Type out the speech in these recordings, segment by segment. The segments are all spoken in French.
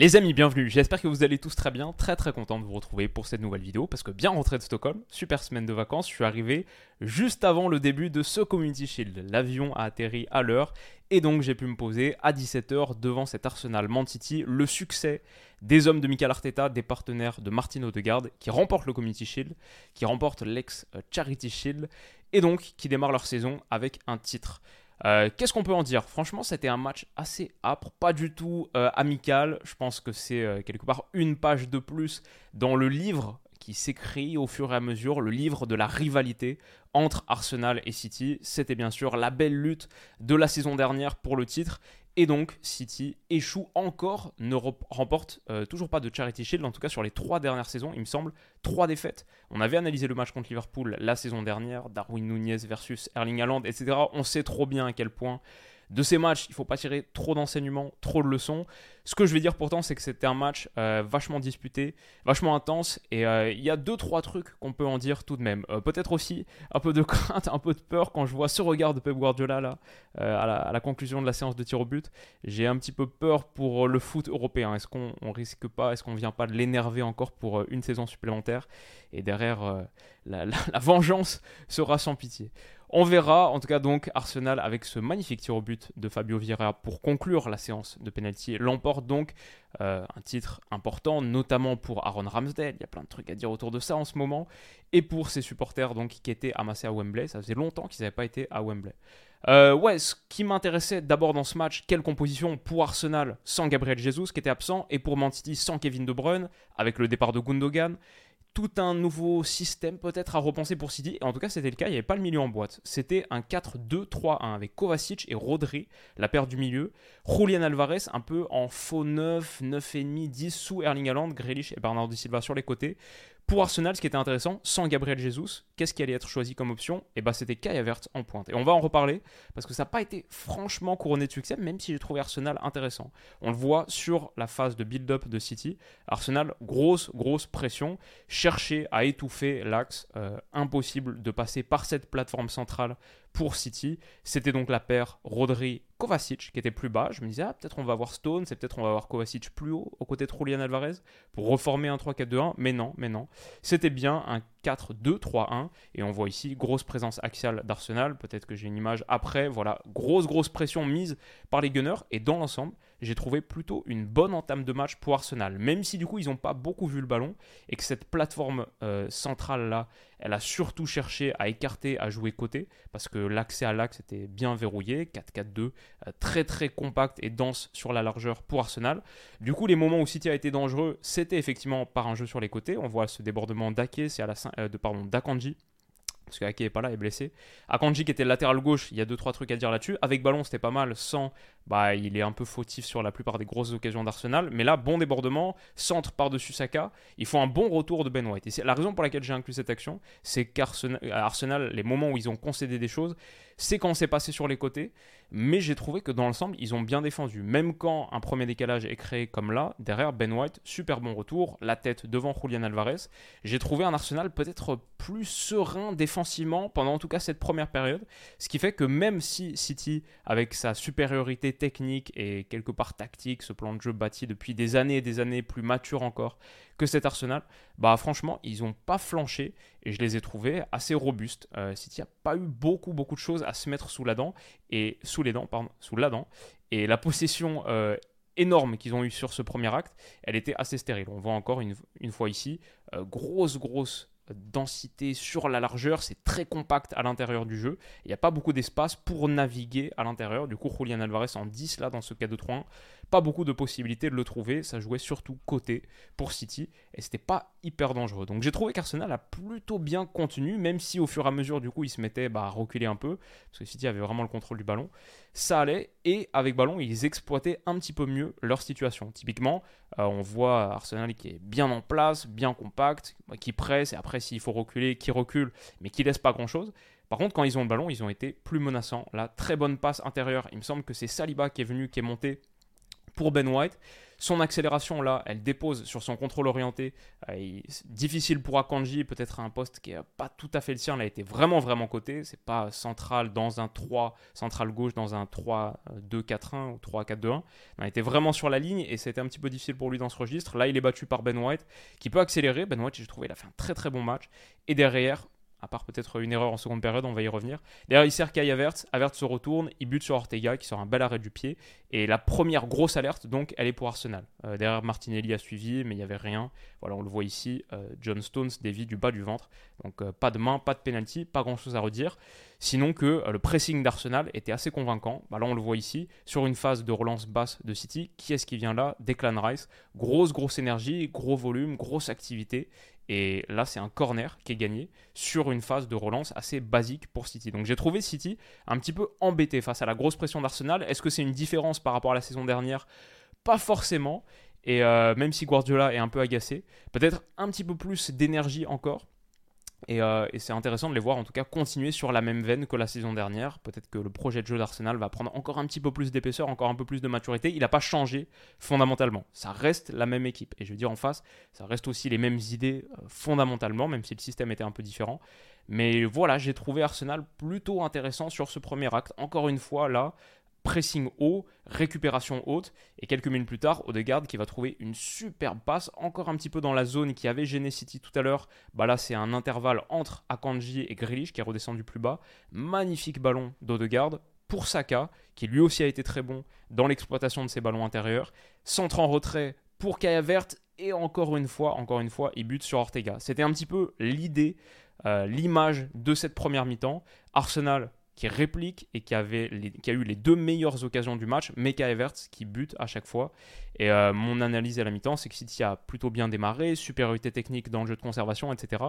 Les amis, bienvenue. J'espère que vous allez tous très bien. Très très content de vous retrouver pour cette nouvelle vidéo parce que bien rentré de Stockholm, super semaine de vacances. Je suis arrivé juste avant le début de ce Community Shield. L'avion a atterri à l'heure et donc j'ai pu me poser à 17h devant cet Arsenal Man le succès des hommes de Michael Arteta, des partenaires de Martin Odegaard qui remportent le Community Shield, qui remportent l'ex Charity Shield et donc qui démarrent leur saison avec un titre. Euh, qu'est-ce qu'on peut en dire? Franchement, c'était un match assez âpre, pas du tout euh, amical. Je pense que c'est euh, quelque part une page de plus dans le livre qui s'écrit au fur et à mesure, le livre de la rivalité entre Arsenal et City. C'était bien sûr la belle lutte de la saison dernière pour le titre. Et donc, City échoue encore, ne remporte euh, toujours pas de Charity Shield, en tout cas sur les trois dernières saisons, il me semble, trois défaites. On avait analysé le match contre Liverpool la saison dernière, Darwin Nunez versus Erling Haaland, etc. On sait trop bien à quel point de ces matchs, il ne faut pas tirer trop d'enseignements, trop de leçons. Ce que je vais dire pourtant, c'est que c'était un match euh, vachement disputé, vachement intense, et euh, il y a deux trois trucs qu'on peut en dire tout de même. Euh, peut-être aussi un peu de crainte, un peu de peur quand je vois ce regard de Pep Guardiola là, à la, conclusion de la séance de tir au but. J'ai un petit peu peur pour le foot européen. Est-ce qu'on risque pas, est-ce qu'on vient pas de l'énerver encore pour une saison supplémentaire? Et derrière, la vengeance sera sans pitié. On verra, en tout cas donc Arsenal avec ce magnifique tir au but de Fabio Vieira pour conclure la séance de penalty l'emporte donc euh, un titre important, notamment pour Aaron Ramsdale. Il y a plein de trucs à dire autour de ça en ce moment et pour ses supporters donc qui étaient amassés à Wembley. Ça faisait longtemps qu'ils n'avaient pas été à Wembley. Euh, ouais, ce qui m'intéressait d'abord dans ce match, quelle composition pour Arsenal sans Gabriel Jesus qui était absent et pour Man sans Kevin De Bruyne avec le départ de Gundogan tout un nouveau système peut-être à repenser pour City. Et en tout cas, c'était le cas, il n'y avait pas le milieu en boîte. C'était un 4-2-3-1 avec Kovacic et Rodri, la paire du milieu. Julian Alvarez, un peu en faux 9, 9,5, 10 sous Erling Haaland, Grealish et Bernardo Silva sur les côtés. Pour Arsenal, ce qui était intéressant, sans Gabriel Jesus, qu'est-ce qui allait être choisi comme option? Et eh bah ben, c'était Kai Havertz en pointe. Et on va en reparler parce que ça n'a pas été franchement couronné de succès, même si j'ai trouvé Arsenal intéressant. On le voit sur la phase de build-up de City. Arsenal, grosse, grosse pression, chercher à étouffer l'axe. Euh, impossible de passer par cette plateforme centrale pour City. C'était donc la paire Rodri-Kovacic qui était plus bas. Je me disais, ah, peut-être on va voir Stone, c'est peut-être on va voir Kovacic plus haut, aux côtés de Julian Alvarez, pour reformer un 3-4-2-1. Mais non, mais non. C'était bien un 4-2-3-1. Et on voit ici, grosse présence axiale d'Arsenal. Peut-être que j'ai une image après. Voilà, grosse, grosse pression mise par les Gunners. Et dans l'ensemble, j'ai trouvé plutôt une bonne entame de match pour Arsenal. Même si du coup, ils n'ont pas beaucoup vu le ballon. Et que cette plateforme euh, centrale-là, elle a surtout cherché à écarter, à jouer côté. Parce que l'accès à l'axe était bien verrouillé. 4-4-2, euh, très très compact et dense sur la largeur pour Arsenal. Du coup, les moments où City a été dangereux, c'était effectivement par un jeu sur les côtés. On voit ce débordement d'Ake, c'est à la euh, de pardon d'Akanji parce qu'Ake est pas là, est blessé. Akanji qui était latéral gauche, il y a 2-3 trucs à dire là-dessus. Avec ballon, c'était pas mal. Sans, bah, il est un peu fautif sur la plupart des grosses occasions d'Arsenal. Mais là, bon débordement, centre par-dessus Saka. Il faut un bon retour de Ben White. La raison pour laquelle j'ai inclus cette action, c'est qu'Arsenal, les moments où ils ont concédé des choses, c'est quand c'est passé sur les côtés, mais j'ai trouvé que dans l'ensemble, ils ont bien défendu. Même quand un premier décalage est créé comme là, derrière Ben White, super bon retour, la tête devant Julian Alvarez. J'ai trouvé un Arsenal peut-être plus serein défensivement pendant en tout cas cette première période, ce qui fait que même si City, avec sa supériorité technique et quelque part tactique, ce plan de jeu bâti depuis des années et des années, plus mature encore, que cet Arsenal, bah franchement, ils n'ont pas flanché et je les ai trouvés assez robustes. Euh, City n'a pas eu beaucoup, beaucoup de choses à se mettre sous la dent et sous les dents, pardon, sous la dent. Et la possession euh, énorme qu'ils ont eu sur ce premier acte, elle était assez stérile. On voit encore une, fois ici, euh, grosse, grosse densité sur la largeur, c'est très compact à l'intérieur du jeu. Il n'y a pas beaucoup d'espace pour naviguer à l'intérieur. Du coup, Julian Alvarez en 10 là dans ce cas de 3 pas beaucoup de possibilités de le trouver. Ça jouait surtout côté pour City et c'était pas hyper dangereux. Donc j'ai trouvé qu'Arsenal a plutôt bien contenu, même si au fur et à mesure du coup il se mettait bah, à reculer un peu parce que City avait vraiment le contrôle du ballon. ça allait et avec ballon, ils exploitaient un petit peu mieux leur situation. Typiquement, euh, on voit Arsenal qui est bien en place, bien compact, qui presse et après s'il faut reculer, qui recule, mais qui laisse pas grand-chose. Par contre, quand ils ont le ballon, ils ont été plus menaçants. La très bonne passe intérieure. Il me semble que c'est Saliba qui est venu, qui est monté Ben White. Son accélération, là, elle dépose sur son contrôle orienté. Euh, difficile pour Akanji, peut-être un poste qui n'est pas tout à fait le sien. Elle a été vraiment, vraiment côté. C'est pas central dans un 3, central gauche dans un 3-2-4-1 ou 3-4-2-1. Elle était vraiment sur la ligne et c'était un petit peu difficile pour lui dans ce registre. Là, il est battu par Ben White qui peut accélérer. Ben White, j'ai trouvé, il a fait un très, très bon match. Et derrière, à part peut-être une erreur en seconde période, on va y revenir. Derrière, il sert Kai Havertz, Havertz se retourne, il bute sur Ortega qui sort un bel arrêt du pied. Et la première grosse alerte, donc, elle est pour Arsenal. Euh, derrière, Martinelli a suivi, mais il n'y avait rien. Voilà, on le voit ici, euh, John Stones dévie du bas du ventre. Donc, euh, pas de main, pas de penalty, pas grand-chose à redire. Sinon que le pressing d'Arsenal était assez convaincant. Bah, là, on le voit ici, sur une phase de relance basse de City. Qui est-ce qui vient là? Declan Rice. Grosse, grosse énergie, gros volume, grosse activité. Et là, c'est un corner qui est gagné sur une phase de relance assez basique pour City. Donc j'ai trouvé City un petit peu embêté face à la grosse pression d'Arsenal. Est-ce que c'est une différence par rapport à la saison dernière? Pas forcément. Et euh, même si Guardiola est un peu agacé, peut-être un petit peu plus d'énergie encore. Euh, et, c'est intéressant de les voir en tout cas continuer sur la même veine que la saison dernière. Peut-être que le projet de jeu d'Arsenal va prendre encore un petit peu plus d'épaisseur, encore un peu plus de maturité. Il n'a pas changé fondamentalement. Ça reste la même équipe. Et je veux dire en face, ça reste aussi les mêmes idées euh, fondamentalement, même si le système était un peu différent. Mais voilà, j'ai trouvé Arsenal plutôt intéressant sur ce premier acte. Encore une fois, là, pressing haut, récupération haute, et quelques minutes plus tard, Odegaard qui va trouver une superbe passe, encore un petit peu dans la zone qui avait gêné City tout à l'heure. Bah là, c'est un intervalle entre Akanji et Grealish qui est redescendu plus bas. Magnifique ballon d'Odegaard pour Saka, qui lui aussi a été très bon dans l'exploitation de ses ballons intérieurs. Centre en retrait pour Kaya Vert, et encore une fois, encore une fois, il bute sur Ortega. C'était un petit peu l'idée, euh, l'image de cette première mi-temps. Arsenal qui réplique et qui, avait qui a eu les deux meilleures occasions du match, Meka Everts qui bute à chaque fois. Et euh, mon analyse à la mi-temps, c'est que City a plutôt bien démarré, supériorité technique dans le jeu de conservation, etc.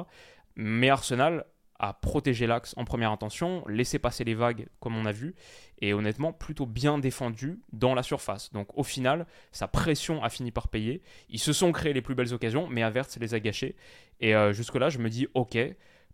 Mais Arsenal a protégé l'axe en première intention, laissé passer les vagues comme on a vu, et honnêtement plutôt bien défendu dans la surface. Donc au final, sa pression a fini par payer. Ils se sont créés les plus belles occasions, mais Averts les a gâchés. Et euh, jusque-là, je me dis, ok,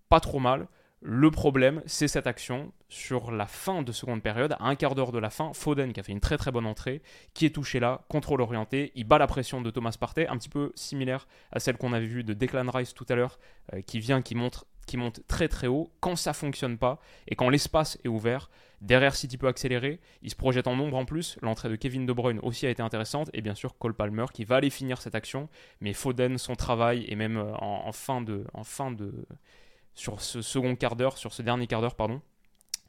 pas trop mal. Le problème, c'est cette action sur la fin de seconde période, à un quart d'heure de la fin, Foden qui a fait une très très bonne entrée, qui est touché là, contrôle orienté, il bat la pression de Thomas Partey, un petit peu similaire à celle qu'on avait vue de Declan Rice tout à l'heure, euh, qui vient, qui monte, qui monte très très haut, quand ça fonctionne pas, et quand l'espace est ouvert, derrière City peut accélérer, il se projette en nombre en plus, l'entrée de Kevin De Bruyne aussi a été intéressante, et bien sûr Cole Palmer qui va aller finir cette action, mais Foden, son travail, et même euh. En fin de sur ce second quart d'heure, sur ce dernier quart d'heure, pardon.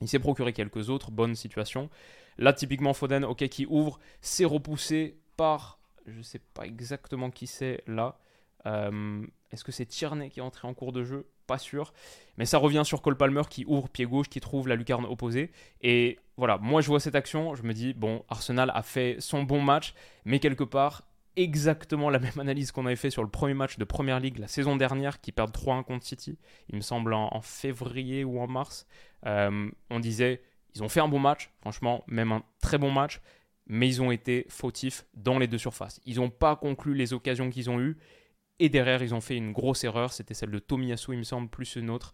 Il s'est procuré quelques autres bonnes situations. Là, typiquement, Foden, ok, qui ouvre, c'est repoussé par, je ne sais pas exactement qui c'est là. Euh, est-ce que c'est Tierney qui est entré en cours de jeu? Pas sûr. Mais ça revient sur Cole Palmer qui ouvre pied gauche, qui trouve la lucarne opposée. Et voilà, moi je vois cette action, je me dis, bon, Arsenal a fait son bon match, mais quelque part, exactement la même analyse qu'on avait fait sur le premier match de Première Ligue la saison dernière, qui perd 3-1 contre City, il me semble en, février ou en mars. Euh, on disait, ils ont fait un bon match, franchement, même un très bon match, mais ils ont été fautifs dans les deux surfaces. Ils n'ont pas conclu les occasions qu'ils ont eues, et derrière, ils ont fait une grosse erreur, c'était celle de Tomiyasu, il me semble, plus une autre.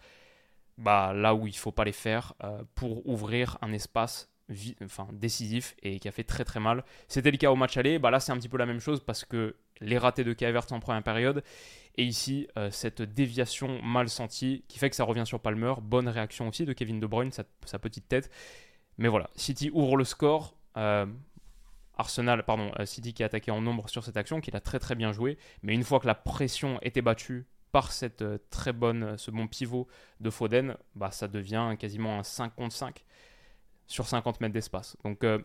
Bah, là où il faut pas les faire euh, pour ouvrir un espace décisif et qui a fait très très mal. C'était le cas au match aller, bah là c'est un petit peu la même chose parce que les ratés de Kavert en première période et ici euh, cette déviation mal sentie qui fait que ça revient sur Palmer. Bonne réaction aussi de Kevin De Bruyne, sa, petite tête. Mais voilà, City ouvre le score. Euh, Arsenal, pardon, euh, City qui a attaqué en nombre sur cette action, qu'il a très très bien joué. Mais une fois que la pression était battue par cette très bonne, ce bon pivot de Foden, bah, ça devient quasiment un 5 contre 5 sur 50 mètres d'espace. Donc euh,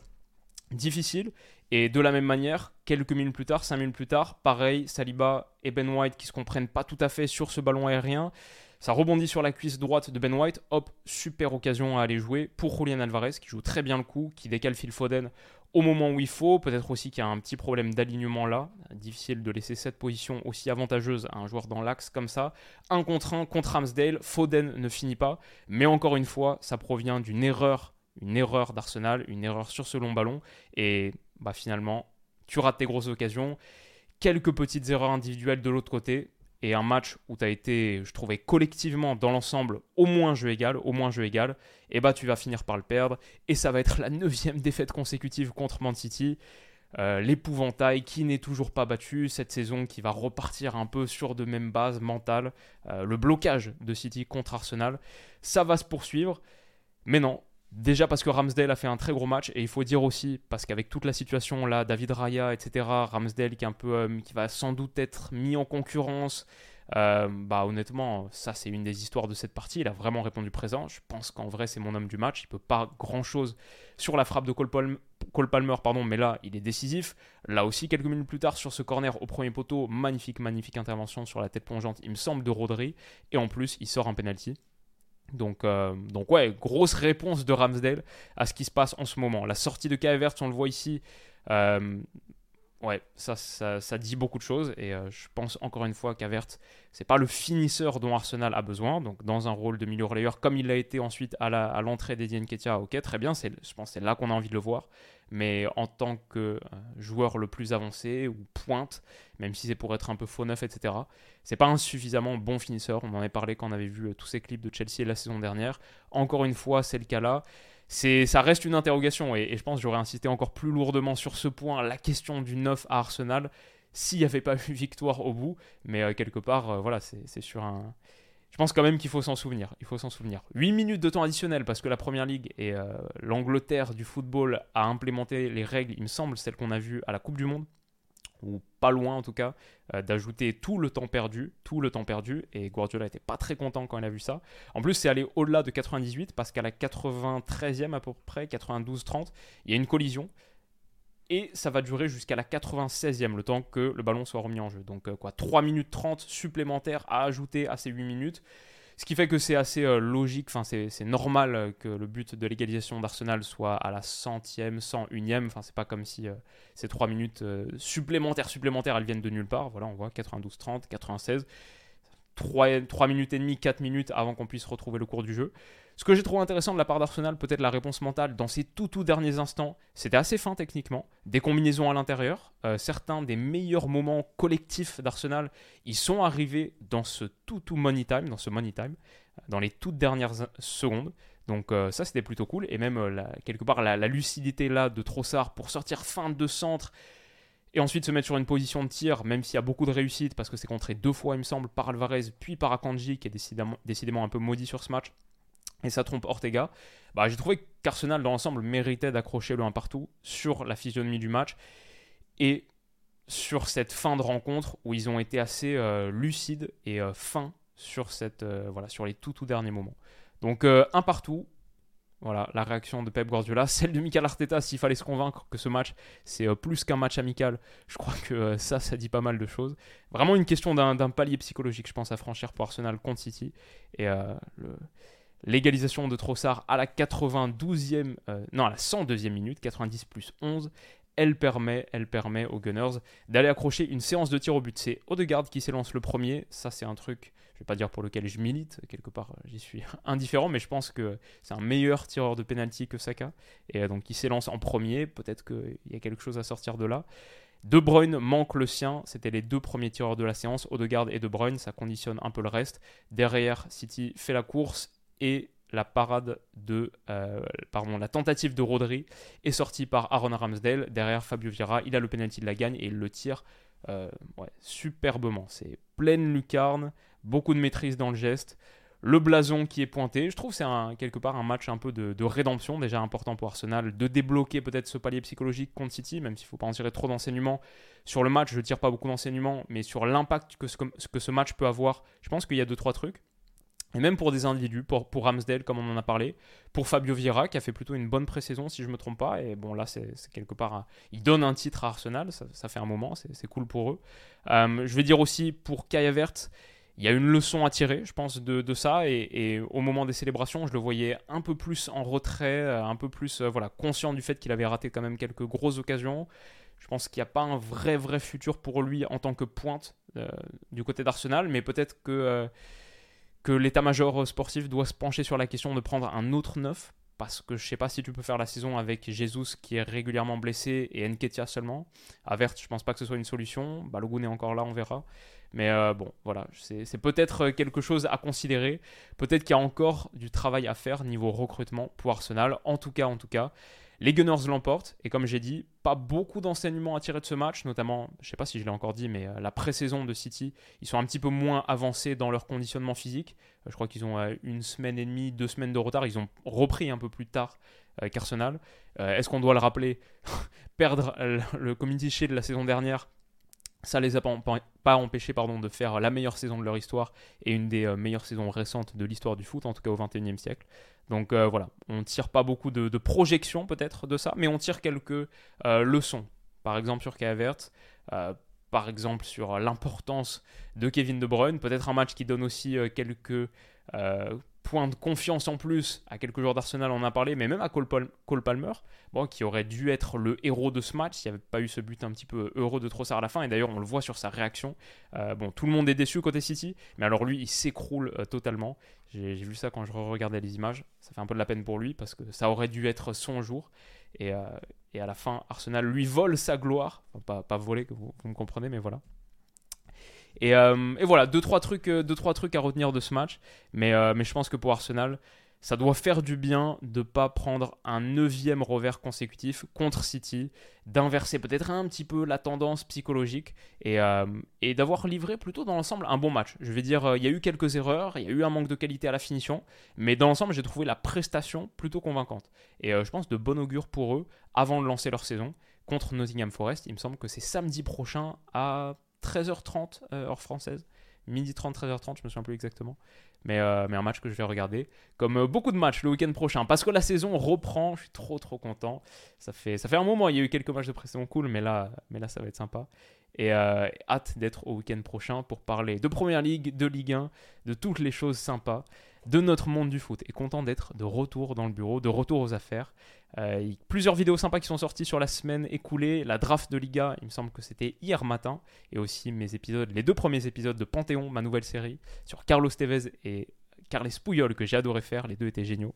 difficile. Et de la même manière, quelques minutes plus tard, 5 minutes plus tard, pareil, Saliba et Ben White qui se comprennent pas tout à fait sur ce ballon aérien. Ça rebondit sur la cuisse droite de Ben White. Hop, super occasion à aller jouer pour Julian Alvarez qui joue très bien le coup, qui décale Phil Foden au moment où il faut. Peut-être aussi qu'il y a un petit problème d'alignement là. Difficile de laisser cette position aussi avantageuse à un joueur dans l'axe comme ça. Un contre un contre Ramsdale. Foden ne finit pas. Mais encore une fois, ça provient d'une erreur une erreur d'Arsenal, une erreur sur ce long ballon, et bah, finalement, tu rates tes grosses occasions, quelques petites erreurs individuelles de l'autre côté, et un match où tu as été, je trouvais, collectivement dans l'ensemble au moins jeu égal, au moins jeu égal, et bah tu vas finir par le perdre, et ça va être la neuvième défaite consécutive contre Man City. Euh, l'épouvantail qui n'est toujours pas battu cette saison, qui va repartir un peu sur de mêmes bases mentales, euh, le blocage de City contre Arsenal, ça va se poursuivre. Mais non, déjà parce que Ramsdale a fait un très gros match, et il faut dire aussi, parce qu'avec toute la situation là, David Raya, etc., Ramsdale qui, est un peu, euh, qui va sans doute être mis en concurrence, euh, bah honnêtement, ça c'est une des histoires de cette partie. Il a vraiment répondu présent. Je pense qu'en vrai c'est mon homme du match. Il peut pas grand chose sur la frappe de Cole, Palmer, pardon, mais là il est décisif. Là aussi quelques minutes plus tard sur ce corner au premier poteau, magnifique, magnifique intervention sur la tête plongeante. Il me semble de Rodri et en plus il sort un penalty. Donc, euh, donc ouais, grosse réponse de Ramsdale à ce qui se passe en ce moment. La sortie de Kaevert, on le voit ici, euh, ouais, ça, ça, dit beaucoup de choses. Et euh, je pense encore une fois qu'Avert, c'est pas le finisseur dont Arsenal a besoin. Donc, dans un rôle de milieu relayeur, comme il l'a été ensuite à l'entrée d'Edienne Ketia, ok, très bien. Je pense c'est là qu'on a envie de le voir. Mais en tant que euh, joueur le plus avancé ou pointe, même si c'est pour être un peu faux neuf, etc., c'est pas un suffisamment bon finisseur. On en avait parlé quand on avait vu euh, tous ces clips de Chelsea la saison dernière. Encore une fois, c'est le cas là c'est, ça reste une interrogation et, je pense que j'aurais insisté encore plus lourdement sur ce point, la question du 9 à Arsenal, s'il n'y avait pas eu victoire au bout. Mais euh, quelque part, voilà, c'est, sur un. Je pense quand même qu'il faut s'en souvenir. Il faut s'en souvenir. 8 minutes de temps additionnel parce que la première ligue et euh, l'Angleterre du football a implémenté les règles, il me semble, celles qu'on a vues à la Coupe du Monde ou pas loin en tout cas, euh, d'ajouter tout le temps perdu, tout le temps perdu, et Guardiola était pas très content quand il a vu ça. En plus, c'est allé au-delà de 98, parce qu'à la 93e à peu près, 92-30, il y a une collision, et ça va durer jusqu'à la 96e, le temps que le ballon soit remis en jeu. Donc euh, quoi, 3 minutes 30 supplémentaires à ajouter à ces 8 minutes. Ce qui fait que c'est assez euh, logique, enfin c'est normal euh, que le but de l'égalisation d'Arsenal soit à la centième, cent unième. Enfin c'est pas comme si ces 3 minutes supplémentaires, supplémentaires, elles viennent de nulle part. Voilà, on voit 92-30, 96. 3, 3 minutes et demie, 4 minutes avant qu'on puisse retrouver le cours du jeu. Ce que j'ai trouvé intéressant de la part d'Arsenal, peut-être la réponse mentale dans ces tout tout derniers instants, c'était assez fin techniquement, des combinaisons à l'intérieur. Euh, certains des meilleurs moments collectifs d'Arsenal, ils sont arrivés dans ce tout tout money time, dans ce money time, dans les toutes dernières secondes. Donc euh, ça c'était plutôt cool et même euh, quelque part la, lucidité là de Trossard pour sortir fin de centre et ensuite se mettre sur une position de tir, même s'il y a beaucoup de réussite, parce que c'est contré deux fois, il me semble, par Alvarez, puis par Akanji, qui est décidément, décidément un peu maudit sur ce match et ça trompe Ortega, bah, j'ai trouvé qu'Arsenal dans l'ensemble méritait d'accrocher le 1 partout sur la physionomie du match et sur cette fin de rencontre où ils ont été assez euh, lucides et euh, fins sur, cette, euh, voilà, sur les tout tout derniers moments. Donc un partout, voilà la réaction de Pep Guardiola, celle de Mikel Arteta s'il fallait se convaincre que ce match c'est plus qu'un match amical, je crois que ça ça dit pas mal de choses. Vraiment une question d'un palier psychologique je pense à franchir pour Arsenal contre City et le L'égalisation de Trossard à la 92e, euh, non à la 102e minute, 90 plus 11, elle permet, elle permet aux Gunners d'aller accrocher une séance de tir au but. C'est Odegaard qui s'élance le premier, ça c'est un truc, je vais pas dire pour lequel je milite, quelque part j'y suis indifférent, mais je pense que c'est un meilleur tireur de penalty que Saka, et euh, donc il s'élance en premier, peut-être qu'il y a quelque chose à sortir de là. De Bruyne manque le sien, c'était les deux premiers tireurs de la séance, Odegaard et De Bruyne, ça conditionne un peu le reste. Derrière, City fait la course et la parade de, euh, pardon, la tentative de Rodri est sortie par Aaron Ramsdale. Derrière Fabio Vieira, il a le penalty de la gagne et il le tire euh, superbement. C'est pleine lucarne, beaucoup de maîtrise dans le geste. Le blason qui est pointé. Je trouve c'est quelque part un match un peu de, rédemption, déjà important pour Arsenal, de débloquer peut-être ce palier psychologique contre City, même s'il ne faut pas en tirer trop d'enseignements. Sur le match, je ne tire pas beaucoup d'enseignements, mais sur l'impact que ce, que ce match peut avoir, je pense qu'il y a deux trois trucs. Et même pour des individus, pour, pour Ramsdale, comme on en a parlé, pour Fabio Vieira, qui a fait plutôt une bonne pré-saison, si je ne me trompe pas. Et bon, là, c'est quelque part. il donne un titre à Arsenal, ça, fait un moment, c'est cool pour eux. Euh, je vais dire aussi pour Vert, il y a une leçon à tirer, je pense, de, ça. Et, au moment des célébrations, je le voyais un peu plus en retrait, euh, un peu plus euh, voilà, conscient du fait qu'il avait raté quand même quelques grosses occasions. Je pense qu'il n'y a pas un vrai, vrai futur pour lui en tant que pointe du côté d'Arsenal, mais peut-être que que l'état-major sportif doit se pencher sur la question de prendre un autre neuf parce que je sais pas si tu peux faire la saison avec Jesus qui est régulièrement blessé et Nketia seulement. Avert, je pense pas que ce soit une solution. Balogun est encore là, on verra. Mais euh, bon, voilà, c'est peut-être quelque chose à considérer. Peut-être qu'il y a encore du travail à faire niveau recrutement pour Arsenal. En tout cas, en tout cas, les Gunners l'emportent, et comme j'ai dit, pas beaucoup d'enseignements à tirer de ce match, notamment, je ne sais pas si je l'ai encore dit, mais euh, la pré-saison de City, ils sont un petit peu moins avancés dans leur conditionnement physique. Euh, je crois qu'ils ont euh, une semaine et demie, deux semaines de retard, ils ont repris un peu plus tard qu'Arsenal. Est-ce qu'on doit le rappeler? Perdre le Community Shield la saison dernière, ça les a pas, empêchés pardon, de faire la meilleure saison de leur histoire et une des meilleures saisons récentes de l'histoire du foot, en tout cas au XXIe siècle. Donc euh, voilà, on tire pas beaucoup de, projections peut-être de ça, mais on tire quelques euh, leçons. Par exemple sur Kavert, euh, par exemple sur l'importance de Kevin De Bruyne, peut-être un match qui donne aussi quelques point de confiance en plus à quelques joueurs d'Arsenal, on en a parlé, mais même à Cole, Palmer, bon, qui aurait dû être le héros de ce match s'il n'y avait pas eu ce but un petit peu heureux de Trossard à la fin. Et d'ailleurs, on le voit sur sa réaction. Euh, bon, tout le monde est déçu côté City, mais alors lui, il s'écroule euh, totalement. J'ai vu ça quand je regardais les images. Ça fait un peu de la peine pour lui parce que ça aurait dû être son jour. Et, euh, à la fin, Arsenal lui vole sa gloire. pas, pas voler, que vous me comprenez, mais voilà. Euh, et, voilà, deux trois, trucs, euh, deux, trois trucs à retenir de ce match. Mais, euh, mais je pense que pour Arsenal, ça doit faire du bien de ne pas prendre un neuvième revers consécutif contre City, d'inverser peut-être un petit peu la tendance psychologique et, et d'avoir livré plutôt dans l'ensemble un bon match. Je vais dire, il y a eu quelques erreurs, il y a eu un manque de qualité à la finition, mais dans l'ensemble, j'ai trouvé la prestation plutôt convaincante. Et je pense de bon augure pour eux avant de lancer leur saison contre Nottingham Forest. Il me semble que c'est samedi prochain à 13h30 euh, heure française. Midi 30, 13h30, je me souviens plus exactement. Mais, euh, mais un match que je vais regarder. Comme euh, beaucoup de matchs le week-end prochain. Parce que la saison reprend. Je suis trop trop content. Ça fait, ça fait un moment. Il y a eu quelques matchs de pré-saison cool. Mais là, mais là, ça va être sympa. Et hâte d'être au week-end prochain pour parler de Première Ligue, de Ligue 1, de toutes les choses sympas de notre monde du foot. Et content d'être de retour dans le bureau, de retour aux affaires. Euh, plusieurs vidéos sympas qui sont sorties sur la semaine écoulée. La draft de Liga, il me semble que c'était hier matin. Et aussi mes épisodes, les deux premiers épisodes de Panthéon, ma nouvelle série, sur Carlos Tevez et Carles Puyol, que j'ai adoré faire. Les deux étaient géniaux.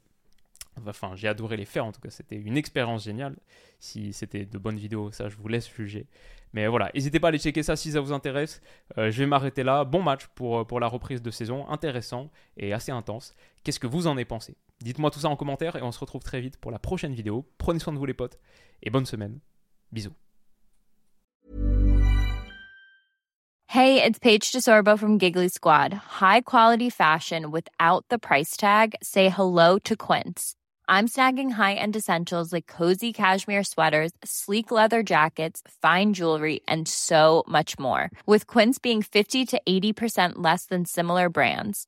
Enfin, j'ai adoré les faire en tout cas, c'était une expérience géniale. Si c'était de bonnes vidéos, ça je vous laisse juger. Mais voilà, n'hésitez pas à aller checker ça si ça vous intéresse. Euh, je vais m'arrêter là. Bon match pour, euh, pour la reprise de saison, intéressant et assez intense. Qu'est-ce que vous en avez pensé? Dites-moi tout ça en commentaire et on se retrouve très vite pour la prochaine vidéo. Prenez soin de vous les potes et bonne semaine. Bisous. Hey, it's Paige DeSorbo from Giggly Squad. High quality fashion without the price tag. Say hello to Quince. I'm snagging high-end essentials like cozy cashmere sweaters, sleek leather jackets, fine jewelry, and so much more. With Quince being 50 to 80% less than similar brands.